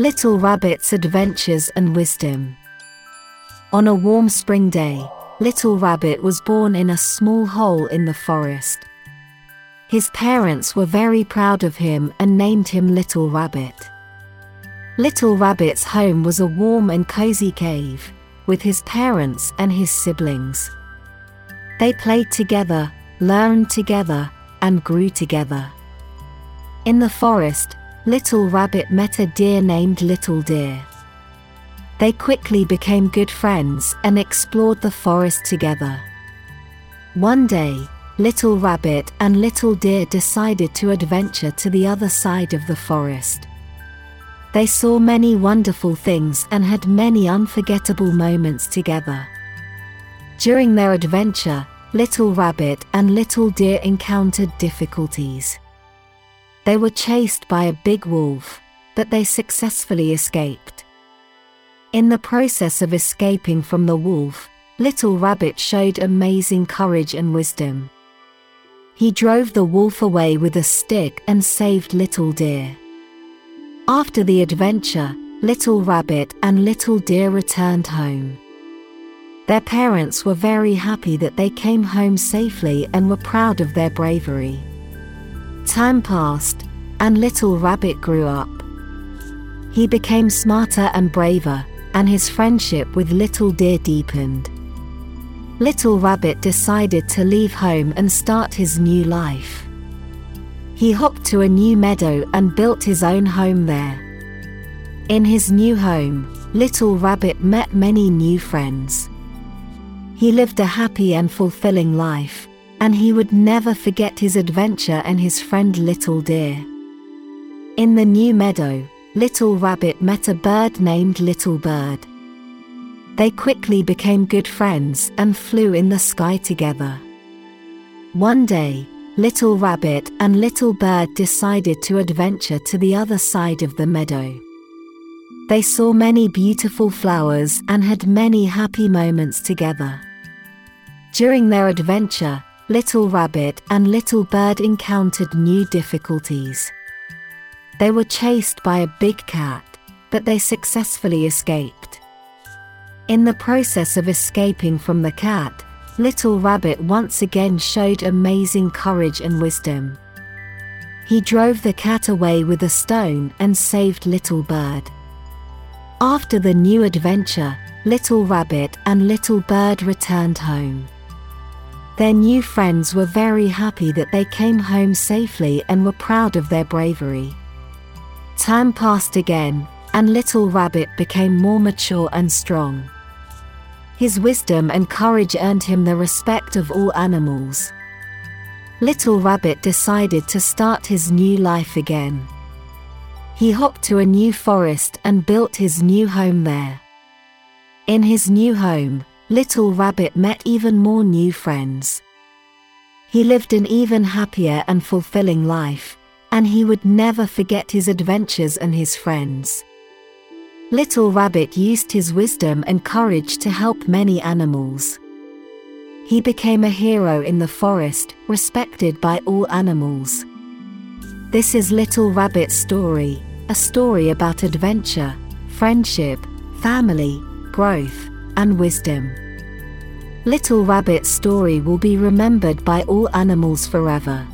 Little Rabbit's Adventures and Wisdom. On a warm spring day, Little Rabbit was born in a small hole in the forest. His parents were very proud of him and named him Little Rabbit. Little Rabbit's home was a warm and cozy cave, with his parents and his siblings. They played together, learned together, and grew together. In the forest, Little Rabbit met a deer named Little Deer. They quickly became good friends and explored the forest together. One day, Little Rabbit and Little Deer decided to adventure to the other side of the forest. They saw many wonderful things and had many unforgettable moments together. During their adventure, Little Rabbit and Little Deer encountered difficulties. They were chased by a big wolf, but they successfully escaped. In the process of escaping from the wolf, Little Rabbit showed amazing courage and wisdom. He drove the wolf away with a stick and saved Little Deer. After the adventure, Little Rabbit and Little Deer returned home. Their parents were very happy that they came home safely and were proud of their bravery. Time passed, and Little Rabbit grew up. He became smarter and braver, and his friendship with Little Deer deepened. Little Rabbit decided to leave home and start his new life. He hopped to a new meadow and built his own home there. In his new home, Little Rabbit met many new friends. He lived a happy and fulfilling life, and he would never forget his adventure and his friend Little Deer. In the new meadow, Little Rabbit met a bird named Little Bird. They quickly became good friends and flew in the sky together. One day, Little Rabbit and Little Bird decided to adventure to the other side of the meadow. They saw many beautiful flowers and had many happy moments together. During their adventure, Little Rabbit and Little Bird encountered new difficulties. They were chased by a big cat, but they successfully escaped. In the process of escaping from the cat, Little Rabbit once again showed amazing courage and wisdom. He drove the cat away with a stone and saved Little Bird. After the new adventure, Little Rabbit and Little Bird returned home. Their new friends were very happy that they came home safely and were proud of their bravery. Time passed again, and Little Rabbit became more mature and strong. His wisdom and courage earned him the respect of all animals. Little Rabbit decided to start his new life again. He hopped to a new forest and built his new home there. In his new home, Little Rabbit met even more new friends. He lived an even happier and fulfilling life, and he would never forget his adventures and his friends. Little Rabbit used his wisdom and courage to help many animals. He became a hero in the forest, respected by all animals. This is Little Rabbit's story, a story about adventure, friendship, family, growth, and wisdom. Little Rabbit's story will be remembered by all animals forever.